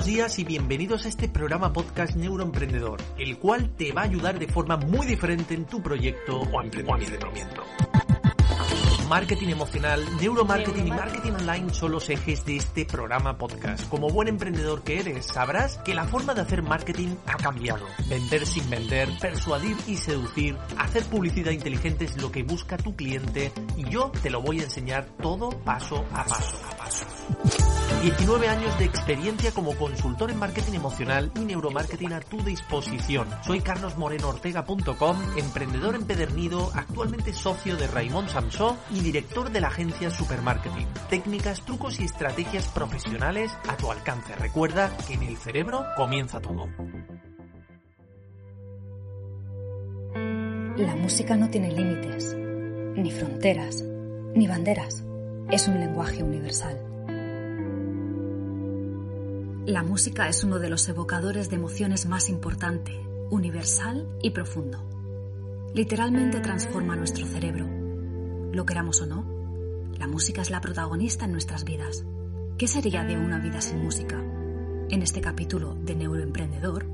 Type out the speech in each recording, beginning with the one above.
Buenos días y bienvenidos a este programa podcast Neuroemprendedor, el cual te va a ayudar de forma muy diferente en tu proyecto o emprendimiento. Marketing emocional, neuromarketing y marketing online son los ejes de este programa podcast. Como buen emprendedor que eres, sabrás que la forma de hacer marketing ha cambiado. Vender sin vender, persuadir y seducir, hacer publicidad inteligente es lo que busca tu cliente y yo te lo voy a enseñar todo paso a paso. A paso. 19 años de experiencia como consultor en marketing emocional y neuromarketing a tu disposición. Soy carlosmorenoortega.com, emprendedor empedernido, actualmente socio de Raymond Samsó y director de la agencia Supermarketing. Técnicas, trucos y estrategias profesionales a tu alcance. Recuerda que en el cerebro comienza todo. La música no tiene límites, ni fronteras, ni banderas. Es un lenguaje universal. La música es uno de los evocadores de emociones más importante, universal y profundo. Literalmente transforma nuestro cerebro. Lo queramos o no, la música es la protagonista en nuestras vidas. ¿Qué sería de una vida sin música? En este capítulo de Neuroemprendedor,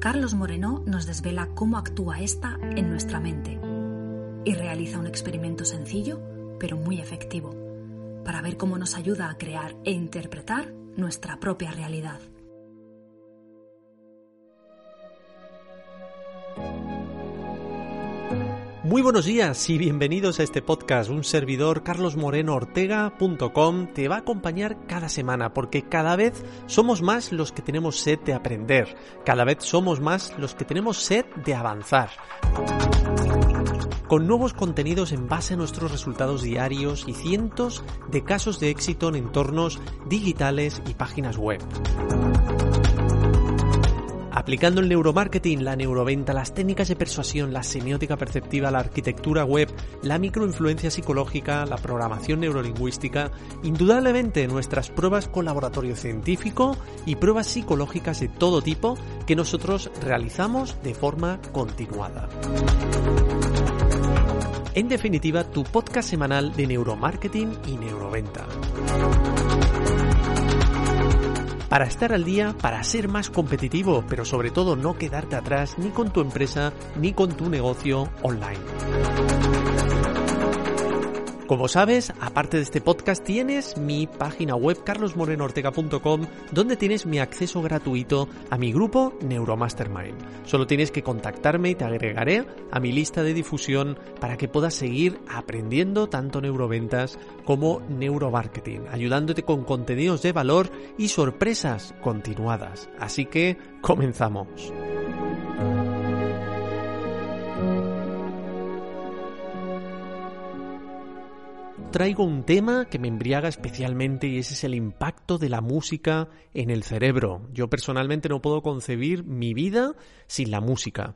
Carlos Moreno nos desvela cómo actúa esta en nuestra mente y realiza un experimento sencillo, pero muy efectivo, para ver cómo nos ayuda a crear e interpretar nuestra propia realidad. Muy buenos días y bienvenidos a este podcast. Un servidor, carlosmorenoortega.com, te va a acompañar cada semana porque cada vez somos más los que tenemos sed de aprender. Cada vez somos más los que tenemos sed de avanzar con nuevos contenidos en base a nuestros resultados diarios y cientos de casos de éxito en entornos digitales y páginas web. Aplicando el neuromarketing, la neuroventa, las técnicas de persuasión, la semiótica perceptiva, la arquitectura web, la microinfluencia psicológica, la programación neurolingüística, indudablemente nuestras pruebas con laboratorio científico y pruebas psicológicas de todo tipo que nosotros realizamos de forma continuada. En definitiva, tu podcast semanal de neuromarketing y neuroventa. Para estar al día, para ser más competitivo, pero sobre todo no quedarte atrás ni con tu empresa ni con tu negocio online. Como sabes, aparte de este podcast tienes mi página web carlosmorenoortega.com donde tienes mi acceso gratuito a mi grupo Neuromastermind. Solo tienes que contactarme y te agregaré a mi lista de difusión para que puedas seguir aprendiendo tanto neuroventas como neuromarketing, ayudándote con contenidos de valor y sorpresas continuadas. Así que comenzamos. Traigo un tema que me embriaga especialmente y ese es el impacto de la música en el cerebro. Yo personalmente no puedo concebir mi vida sin la música.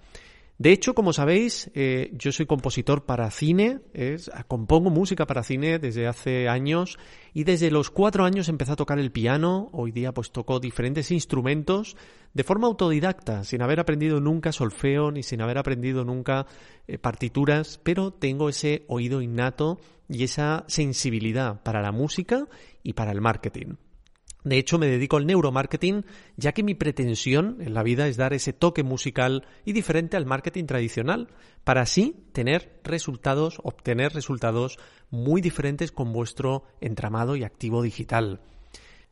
De hecho, como sabéis, eh, yo soy compositor para cine, es, compongo música para cine desde hace años y desde los cuatro años empecé a tocar el piano. Hoy día pues toco diferentes instrumentos de forma autodidacta, sin haber aprendido nunca solfeo ni sin haber aprendido nunca eh, partituras, pero tengo ese oído innato y esa sensibilidad para la música y para el marketing. De hecho, me dedico al neuromarketing, ya que mi pretensión en la vida es dar ese toque musical y diferente al marketing tradicional, para así tener resultados, obtener resultados muy diferentes con vuestro entramado y activo digital.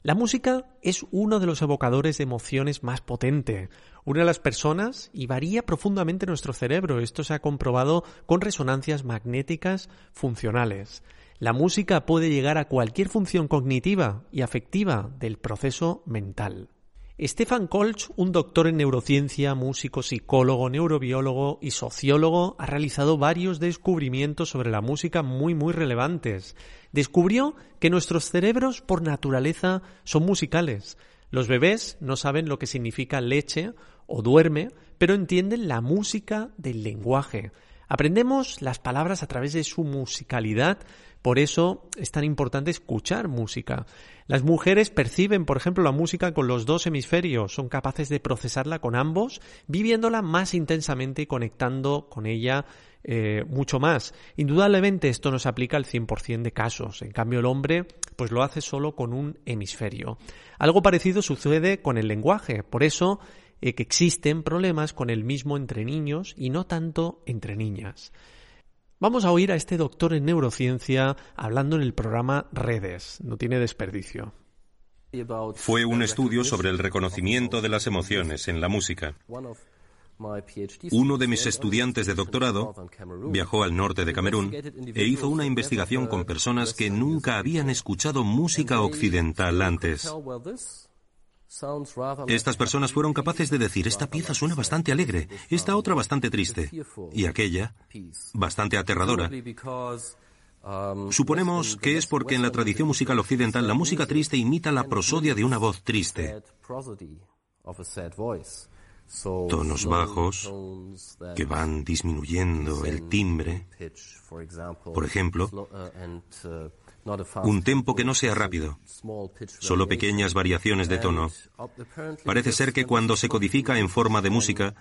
La música es uno de los evocadores de emociones más potente. Una de las personas y varía profundamente nuestro cerebro. Esto se ha comprobado con resonancias magnéticas funcionales. La música puede llegar a cualquier función cognitiva y afectiva del proceso mental. Stefan Kolch, un doctor en neurociencia, músico, psicólogo, neurobiólogo y sociólogo, ha realizado varios descubrimientos sobre la música muy muy relevantes. Descubrió que nuestros cerebros por naturaleza son musicales. Los bebés no saben lo que significa leche o duerme, pero entienden la música del lenguaje. Aprendemos las palabras a través de su musicalidad, por eso es tan importante escuchar música. Las mujeres perciben, por ejemplo, la música con los dos hemisferios, son capaces de procesarla con ambos, viviéndola más intensamente y conectando con ella eh, mucho más. Indudablemente esto no se aplica al 100% de casos. En cambio, el hombre pues lo hace solo con un hemisferio. Algo parecido sucede con el lenguaje. Por eso eh, que existen problemas con el mismo entre niños y no tanto entre niñas. Vamos a oír a este doctor en neurociencia hablando en el programa Redes. No tiene desperdicio. Fue un estudio sobre el reconocimiento de las emociones en la música. Uno de mis estudiantes de doctorado viajó al norte de Camerún e hizo una investigación con personas que nunca habían escuchado música occidental antes. Estas personas fueron capaces de decir, esta pieza suena bastante alegre, esta otra bastante triste, y aquella bastante aterradora. Suponemos que es porque en la tradición musical occidental la música triste imita la prosodia de una voz triste. Tonos bajos que van disminuyendo el timbre, por ejemplo, un tempo que no sea rápido, solo pequeñas variaciones de tono. Parece ser que cuando se codifica en forma de música,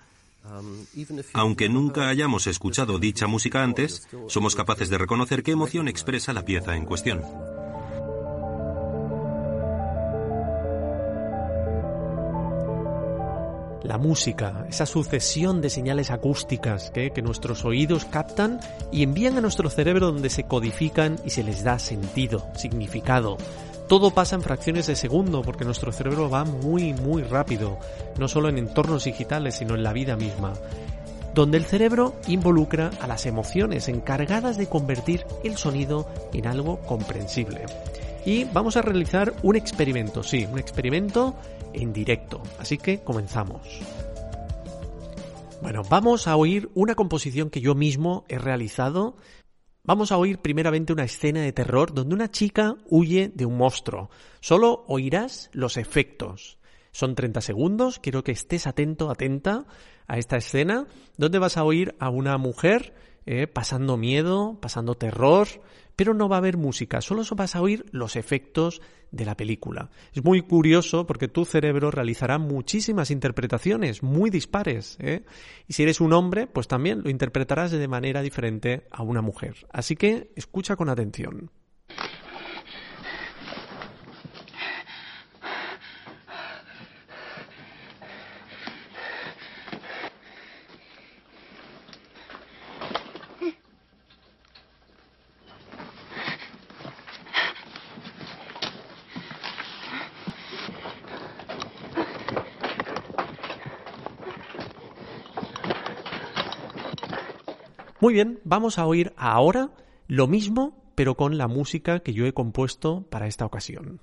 aunque nunca hayamos escuchado dicha música antes, somos capaces de reconocer qué emoción expresa la pieza en cuestión. La música, esa sucesión de señales acústicas que, nuestros oídos captan y envían a nuestro cerebro donde se codifican y se les da sentido, significado. Todo pasa en fracciones de segundo porque nuestro cerebro va muy muy rápido, no solo en entornos digitales, sino en la vida misma donde el cerebro involucra a las emociones encargadas de convertir el sonido en algo comprensible. Y vamos a realizar un experimento, sí, un experimento en directo. Así que comenzamos. Bueno, vamos a oír una composición que yo mismo he realizado. Vamos a oír primeramente una escena de terror donde una chica huye de un monstruo. Solo oirás los efectos. Son 30 segundos, quiero que estés atento, atenta a esta escena, donde vas a oír a una mujer eh, pasando miedo, pasando terror, pero no va a haber música, solo vas a oír los efectos de la película. Es muy curioso porque tu cerebro realizará muchísimas interpretaciones muy dispares. ¿eh? Y si eres un hombre, pues también lo interpretarás de manera diferente a una mujer. Así que escucha con atención. Muy bien, vamos a oír ahora lo mismo, pero con la música que yo he compuesto para esta ocasión.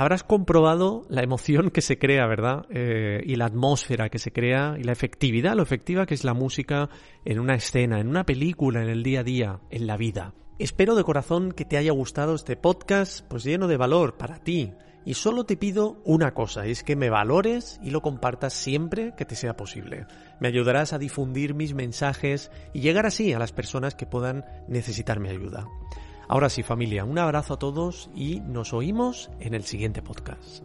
Habrás comprobado la emoción que se crea, ¿verdad? Eh, y la atmósfera que se crea y la efectividad, lo efectiva que es la música en una escena, en una película, en el día a día, en la vida. Espero de corazón que te haya gustado este podcast, pues lleno de valor para ti. Y solo te pido una cosa, es que me valores y lo compartas siempre que te sea posible. Me ayudarás a difundir mis mensajes y llegar así a las personas que puedan necesitar mi ayuda. Ahora sí, familia, un abrazo a todos y nos oímos en el siguiente podcast.